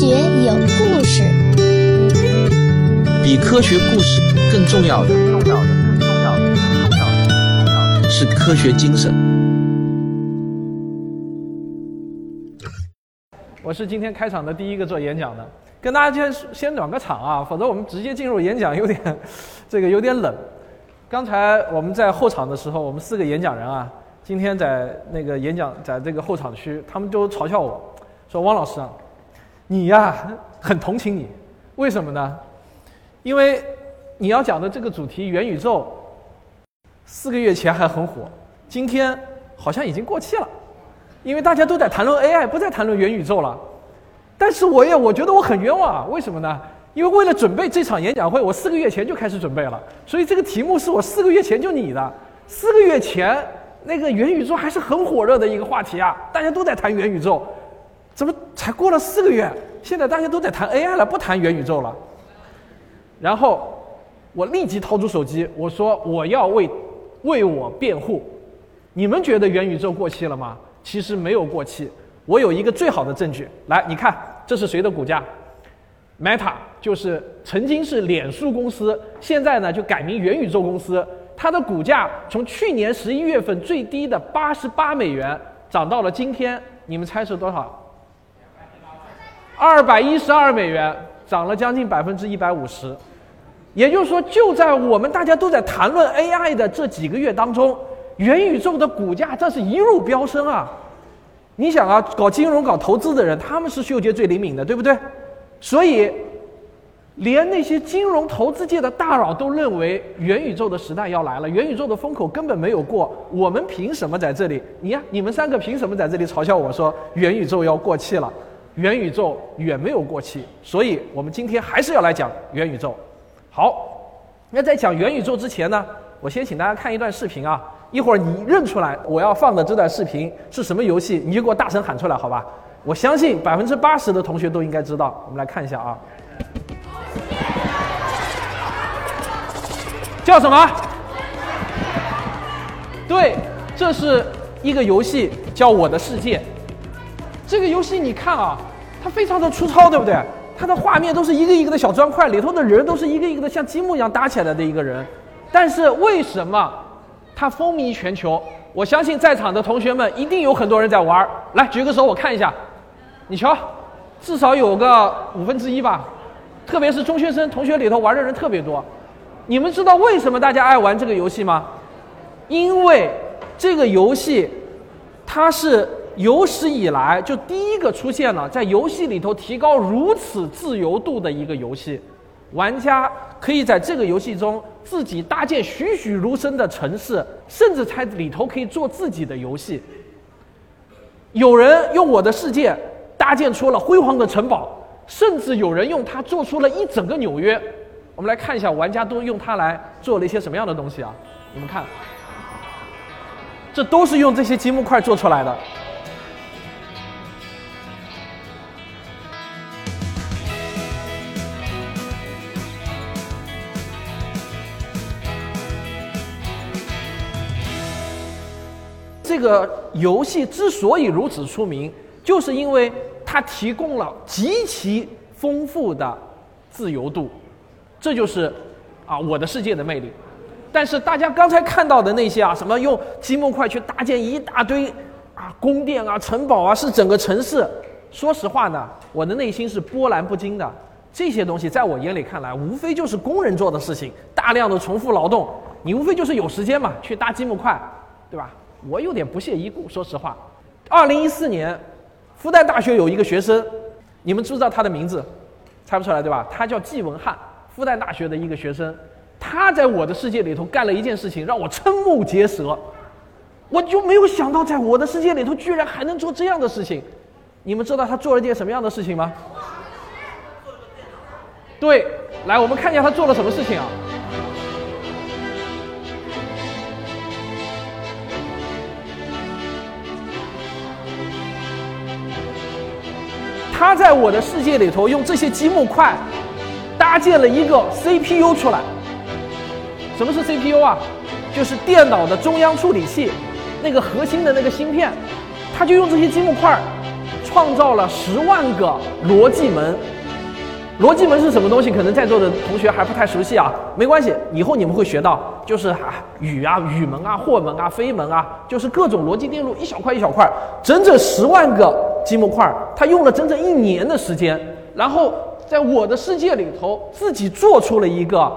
学有故事，比科学故事更重要的，重要的，更重要的，更重要的，更重要的。是科学精神。我是今天开场的第一个做演讲的，跟大家先先暖个场啊，否则我们直接进入演讲有点这个有点冷。刚才我们在候场的时候，我们四个演讲人啊，今天在那个演讲在这个候场区，他们都嘲笑我说：“汪老师啊，你呀 很同情你，为什么呢？因为你要讲的这个主题元宇宙，四个月前还很火，今天好像已经过气了。”因为大家都在谈论 AI，不再谈论元宇宙了。但是我也我觉得我很冤枉啊，为什么呢？因为为了准备这场演讲会，我四个月前就开始准备了，所以这个题目是我四个月前就拟的。四个月前那个元宇宙还是很火热的一个话题啊，大家都在谈元宇宙，怎么才过了四个月，现在大家都在谈 AI 了，不谈元宇宙了？然后我立即掏出手机，我说我要为为我辩护。你们觉得元宇宙过期了吗？其实没有过期，我有一个最好的证据。来，你看，这是谁的股价？Meta 就是曾经是脸书公司，现在呢就改名元宇宙公司。它的股价从去年十一月份最低的八十八美元，涨到了今天，你们猜是多少？二百一十二美元，涨了将近百分之一百五十。也就是说，就在我们大家都在谈论 AI 的这几个月当中。元宇宙的股价这是一路飙升啊！你想啊，搞金融、搞投资的人，他们是嗅觉最灵敏的，对不对？所以，连那些金融投资界的大佬都认为元宇宙的时代要来了，元宇宙的风口根本没有过。我们凭什么在这里？你呀，你们三个凭什么在这里嘲笑我说元宇宙要过气了？元宇宙远没有过期，所以我们今天还是要来讲元宇宙。好，那在讲元宇宙之前呢，我先请大家看一段视频啊。一会儿你认出来我要放的这段视频是什么游戏，你就给我大声喊出来，好吧？我相信百分之八十的同学都应该知道。我们来看一下啊，叫什么？对，这是一个游戏，叫《我的世界》。这个游戏你看啊，它非常的粗糙，对不对？它的画面都是一个一个的小砖块，里头的人都是一个一个的像积木一样搭起来的一个人。但是为什么？它风靡全球，我相信在场的同学们一定有很多人在玩。来举个手，我看一下。你瞧，至少有个五分之一吧。特别是中学生同学里头玩的人特别多。你们知道为什么大家爱玩这个游戏吗？因为这个游戏它是有史以来就第一个出现了在游戏里头提高如此自由度的一个游戏。玩家可以在这个游戏中自己搭建栩栩如生的城市，甚至在里头可以做自己的游戏。有人用我的世界搭建出了辉煌的城堡，甚至有人用它做出了一整个纽约。我们来看一下，玩家都用它来做了一些什么样的东西啊？你们看，这都是用这些积木块做出来的。这个游戏之所以如此出名，就是因为它提供了极其丰富的自由度，这就是啊我的世界的魅力。但是大家刚才看到的那些啊，什么用积木块去搭建一大堆啊宫殿啊、城堡啊，是整个城市。说实话呢，我的内心是波澜不惊的。这些东西在我眼里看来，无非就是工人做的事情，大量的重复劳动。你无非就是有时间嘛，去搭积木块，对吧？我有点不屑一顾，说实话。二零一四年，复旦大学有一个学生，你们知不知道他的名字？猜不出来对吧？他叫季文翰，复旦大学的一个学生。他在我的世界里头干了一件事情，让我瞠目结舌。我就没有想到，在我的世界里头居然还能做这样的事情。你们知道他做了件什么样的事情吗？对，来，我们看一下他做了什么事情啊？他在我的世界里头用这些积木块搭建了一个 CPU 出来。什么是 CPU 啊？就是电脑的中央处理器，那个核心的那个芯片。他就用这些积木块创造了十万个逻辑门。逻辑门是什么东西？可能在座的同学还不太熟悉啊，没关系，以后你们会学到，就是啊，语啊、语门啊、或门啊、非门啊，就是各种逻辑电路，一小块一小块，整整十万个积木块，他用了整整一年的时间，然后在我的世界里头自己做出了一个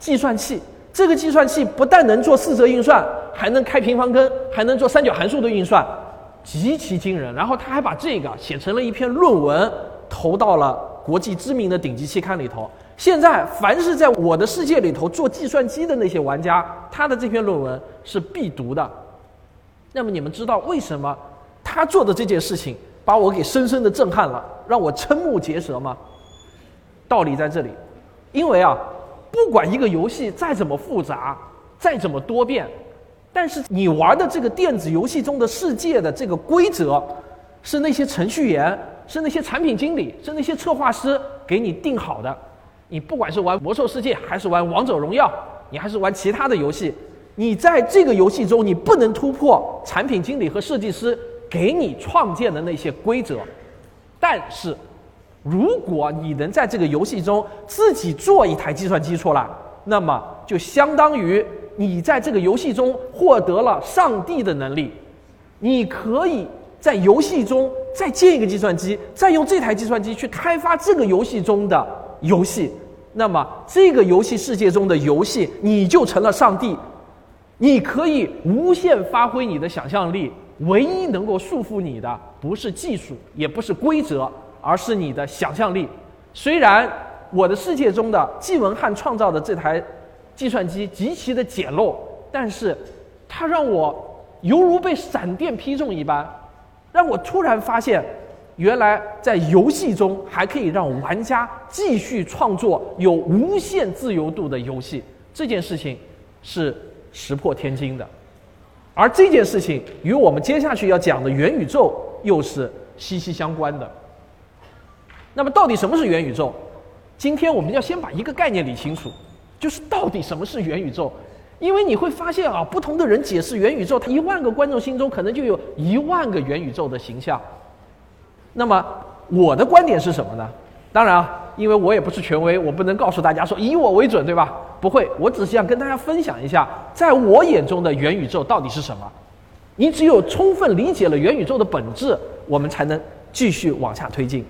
计算器。这个计算器不但能做四则运算，还能开平方根，还能做三角函数的运算，极其惊人。然后他还把这个写成了一篇论文，投到了国际知名的顶级期刊里头。现在，凡是在我的世界里头做计算机的那些玩家，他的这篇论文是必读的。那么，你们知道为什么他做的这件事情把我给深深的震撼了，让我瞠目结舌吗？道理在这里，因为啊。不管一个游戏再怎么复杂，再怎么多变，但是你玩的这个电子游戏中的世界的这个规则，是那些程序员、是那些产品经理、是那些策划师给你定好的。你不管是玩魔兽世界，还是玩王者荣耀，你还是玩其他的游戏，你在这个游戏中，你不能突破产品经理和设计师给你创建的那些规则。但是。如果你能在这个游戏中自己做一台计算机出来，那么就相当于你在这个游戏中获得了上帝的能力。你可以在游戏中再建一个计算机，再用这台计算机去开发这个游戏中的游戏，那么这个游戏世界中的游戏你就成了上帝。你可以无限发挥你的想象力，唯一能够束缚你的不是技术，也不是规则。而是你的想象力。虽然我的世界中的季文翰创造的这台计算机极其的简陋，但是它让我犹如被闪电劈中一般，让我突然发现，原来在游戏中还可以让玩家继续创作有无限自由度的游戏。这件事情是石破天惊的，而这件事情与我们接下去要讲的元宇宙又是息息相关的。那么，到底什么是元宇宙？今天我们要先把一个概念理清楚，就是到底什么是元宇宙。因为你会发现啊，不同的人解释元宇宙，他一万个观众心中可能就有一万个元宇宙的形象。那么，我的观点是什么呢？当然啊，因为我也不是权威，我不能告诉大家说以我为准，对吧？不会，我只是想跟大家分享一下，在我眼中的元宇宙到底是什么。你只有充分理解了元宇宙的本质，我们才能继续往下推进。